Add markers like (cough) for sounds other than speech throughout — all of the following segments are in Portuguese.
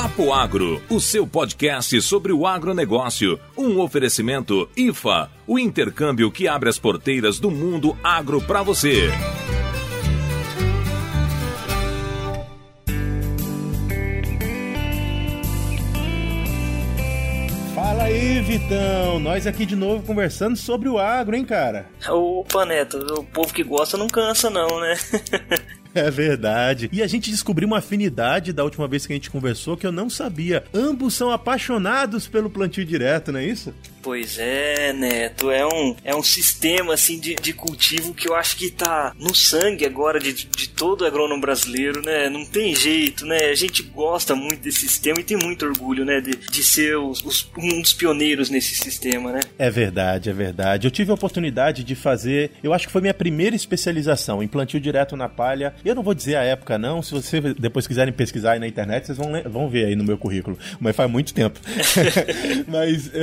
Papo Agro, o seu podcast sobre o agronegócio. Um oferecimento IFA, o intercâmbio que abre as porteiras do mundo agro para você. Fala aí, Vitão. Nós aqui de novo conversando sobre o agro, hein, cara? Opa, Neto, o povo que gosta não cansa, não, né? (laughs) É verdade. E a gente descobriu uma afinidade da última vez que a gente conversou que eu não sabia. Ambos são apaixonados pelo plantio direto, não é isso? Pois é, Neto, é um, é um sistema assim de, de cultivo que eu acho que tá no sangue agora de, de todo agrônomo brasileiro, né? Não tem jeito, né? A gente gosta muito desse sistema e tem muito orgulho, né? De, de ser os, os, um dos pioneiros nesse sistema, né? É verdade, é verdade. Eu tive a oportunidade de fazer, eu acho que foi minha primeira especialização em plantio direto na palha. Eu não vou dizer a época, não. Se vocês depois quiserem pesquisar aí na internet, vocês vão, vão ver aí no meu currículo. Mas faz muito tempo. (laughs) Mas. (laughs)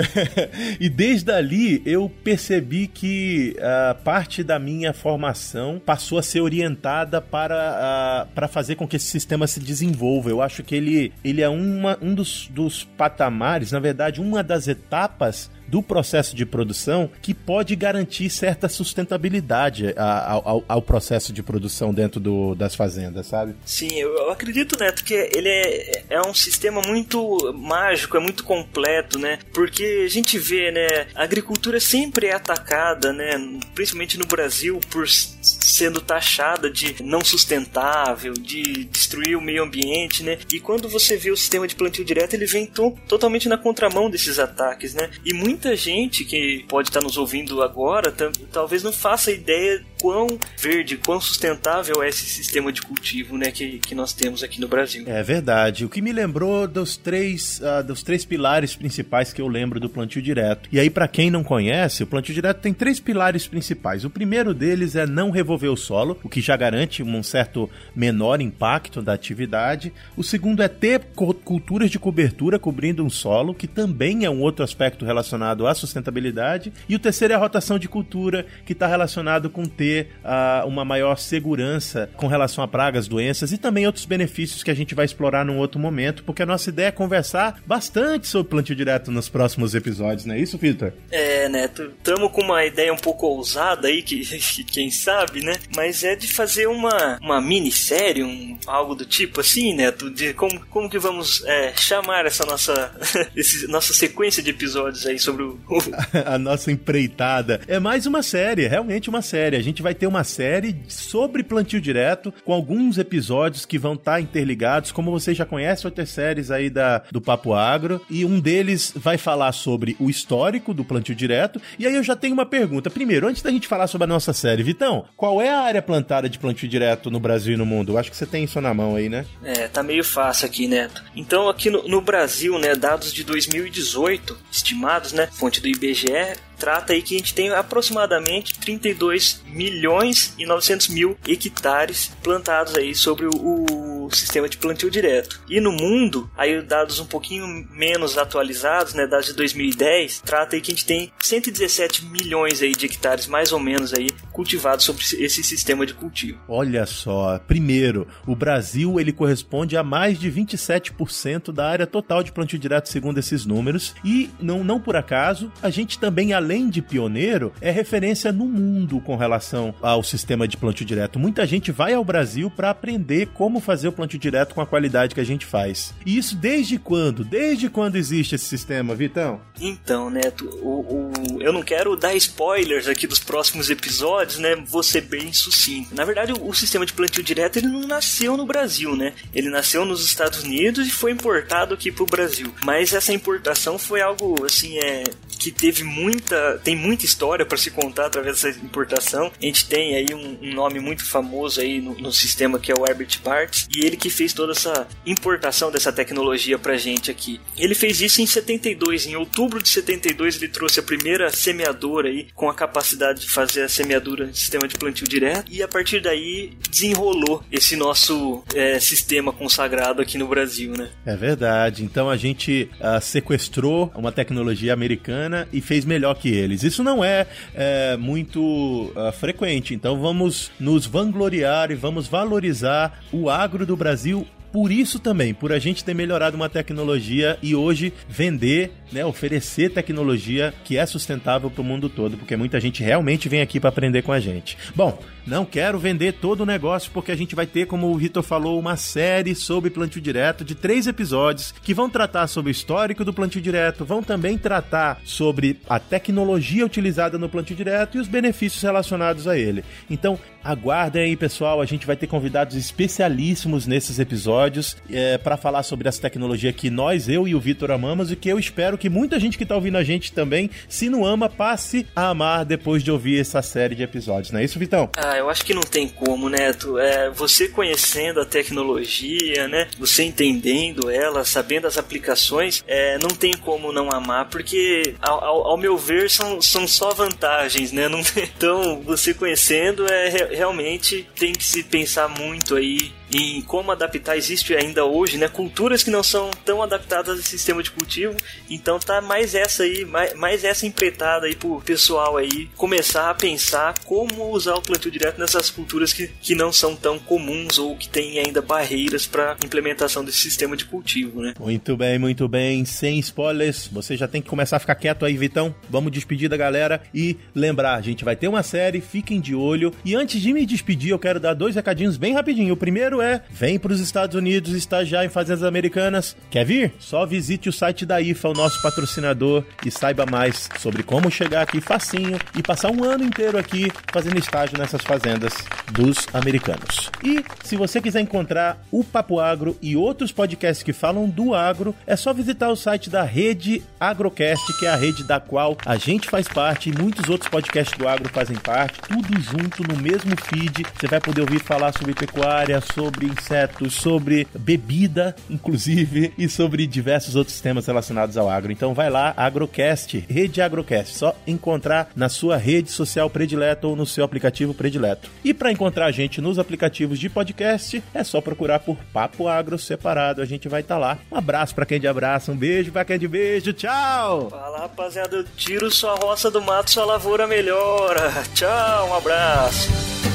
E desde ali eu percebi que uh, parte da minha formação passou a ser orientada para, uh, para fazer com que esse sistema se desenvolva. Eu acho que ele, ele é uma, um dos, dos patamares, na verdade, uma das etapas do processo de produção que pode garantir certa sustentabilidade ao, ao processo de produção dentro do, das fazendas, sabe? Sim, eu acredito, Neto, que ele é, é um sistema muito mágico, é muito completo, né? Porque a gente vê, né, a agricultura sempre é atacada, né, principalmente no Brasil, por sendo taxada de não sustentável, de destruir o meio ambiente, né? E quando você vê o sistema de plantio direto, ele vem to totalmente na contramão desses ataques, né? E muita gente que pode estar nos ouvindo agora talvez não faça ideia quão verde, quão sustentável é esse sistema de cultivo, né, que, que nós temos aqui no Brasil. É verdade. O que me lembrou dos três, uh, dos três pilares principais que eu lembro do plantio direto. E aí, para quem não conhece, o plantio direto tem três pilares principais. O primeiro deles é não revolver o solo, o que já garante um certo menor impacto da atividade. O segundo é ter culturas de cobertura cobrindo um solo, que também é um outro aspecto relacionado à sustentabilidade. E o terceiro é a rotação de cultura, que está relacionado com ter uh, uma maior segurança com relação a pragas, doenças e também outros benefícios que a gente vai explorar num outro momento, porque a nossa ideia é conversar bastante sobre plantio direto nos próximos episódios, não é isso, Vitor? É, Neto, estamos com uma ideia um pouco ousada aí, que, (laughs) que quem sabe, né? Mas é de fazer uma, uma minissérie, um, algo do tipo assim, Neto, de como, como que vamos é, chamar essa nossa, (laughs) esse, nossa sequência de episódios aí sobre o... (laughs) a nossa empreitada. É mais uma série, realmente uma série. A gente vai ter uma série sobre plantio direto, com alguns episódios que vão estar tá interligados. Como você já conhece outras séries aí da, do Papo Agro. E um deles vai falar sobre o histórico do plantio direto. E aí eu já tenho uma pergunta. Primeiro, antes da gente falar sobre a nossa série, Vitão, qual é a área plantada de plantio direto no Brasil e no mundo? Eu acho que você tem isso na mão aí, né? É, tá meio fácil aqui, Neto. Então, aqui no, no Brasil, né, dados de 2018 estimados, né, fonte do IBGE, trata aí que a gente tem aproximadamente 32 milhões e 900 mil hectares plantados aí sobre o, sistema de plantio direto. E no mundo, aí dados um pouquinho menos atualizados, né, dados de 2010, trata aí que a gente tem 117 milhões aí de hectares mais ou menos aí cultivados sobre esse sistema de cultivo. Olha só, primeiro, o Brasil ele corresponde a mais de 27% da área total de plantio direto segundo esses números e não não por acaso, a gente também além de pioneiro, é referência no mundo com relação ao sistema de plantio direto. Muita gente vai ao Brasil para aprender como fazer o plantio direto com a qualidade que a gente faz. E isso desde quando? Desde quando existe esse sistema, Vitão? Então, Neto, o, o, eu não quero dar spoilers aqui dos próximos episódios, né? Vou ser bem sucinto. Na verdade, o, o sistema de plantio direto ele não nasceu no Brasil, né? Ele nasceu nos Estados Unidos e foi importado aqui pro Brasil. Mas essa importação foi algo assim, é que teve muita, tem muita história para se contar através dessa importação. A gente tem aí um, um nome muito famoso aí no, no, sistema que é o Herbert Bartz e ele que fez toda essa importação dessa tecnologia pra gente aqui. Ele fez isso em 72, em outubro de 72 ele trouxe a primeira semeadora aí com a capacidade de fazer a semeadura de sistema de plantio direto e a partir daí desenrolou esse nosso é, sistema consagrado aqui no Brasil, né? É verdade. Então a gente uh, sequestrou uma tecnologia americana e fez melhor que eles. Isso não é, é muito uh, frequente, então vamos nos vangloriar e vamos valorizar o agro do Brasil Brasil por isso também, por a gente ter melhorado uma tecnologia e hoje vender, né, oferecer tecnologia que é sustentável para o mundo todo, porque muita gente realmente vem aqui para aprender com a gente. Bom, não quero vender todo o negócio porque a gente vai ter, como o Vitor falou, uma série sobre plantio direto de três episódios que vão tratar sobre o histórico do plantio direto, vão também tratar sobre a tecnologia utilizada no plantio direto e os benefícios relacionados a ele. Então, aguardem aí, pessoal, a gente vai ter convidados especialíssimos nesses episódios é, para falar sobre essa tecnologia que nós, eu e o Vitor amamos e que eu espero que muita gente que está ouvindo a gente também, se não ama, passe a amar depois de ouvir essa série de episódios, não é isso, Vitão? Ah, eu acho que não tem como, né? É, você conhecendo a tecnologia, né? Você entendendo ela, sabendo as aplicações, é, não tem como não amar, porque ao, ao, meu ver são, são só vantagens, né? Não, (laughs) então, você conhecendo é realmente tem que se pensar muito aí em como adaptar. Existe ainda hoje, né, culturas que não são tão adaptadas ao sistema de cultivo. Então tá mais essa aí, mais, mais essa empreitada aí pro pessoal aí começar a pensar como usar o plantio direto nessas culturas que, que não são tão comuns ou que têm ainda barreiras para implementação desse sistema de cultivo, né? Muito bem, muito bem. Sem spoilers, você já tem que começar a ficar quieto aí, Vitão. Vamos despedir da galera e lembrar, a gente vai ter uma série, fiquem de olho. E antes de me despedir, eu quero dar dois recadinhos bem rapidinho. O primeiro é: vem para os Estados Unidos estagiar em fazendas americanas. Quer vir? Só visite o site da IFA, o nosso patrocinador, e saiba mais sobre como chegar aqui facinho e passar um ano inteiro aqui fazendo estágio nessas fazendas dos americanos. E se você quiser encontrar o Papo Agro e outros podcasts que falam do agro, é só visitar o site da Rede Agrocast, que é a rede da qual a gente faz parte e muitos outros podcasts do agro fazem parte, tudo junto no mesmo feed. Você vai poder ouvir falar sobre pecuária, sobre insetos, sobre bebida, inclusive, e sobre diversos outros temas relacionados ao agro. Então vai lá, Agrocast, Rede Agrocast, só encontrar na sua rede social predileta ou no seu aplicativo predileto. E para encontrar a gente nos aplicativos de podcast, é só procurar por Papo Agro separado, a gente vai estar tá lá. Um abraço para quem de abraço, um beijo para quem de beijo, tchau! Fala rapaziada, eu tiro sua roça do mato, sua lavoura melhora. Tchau, um abraço.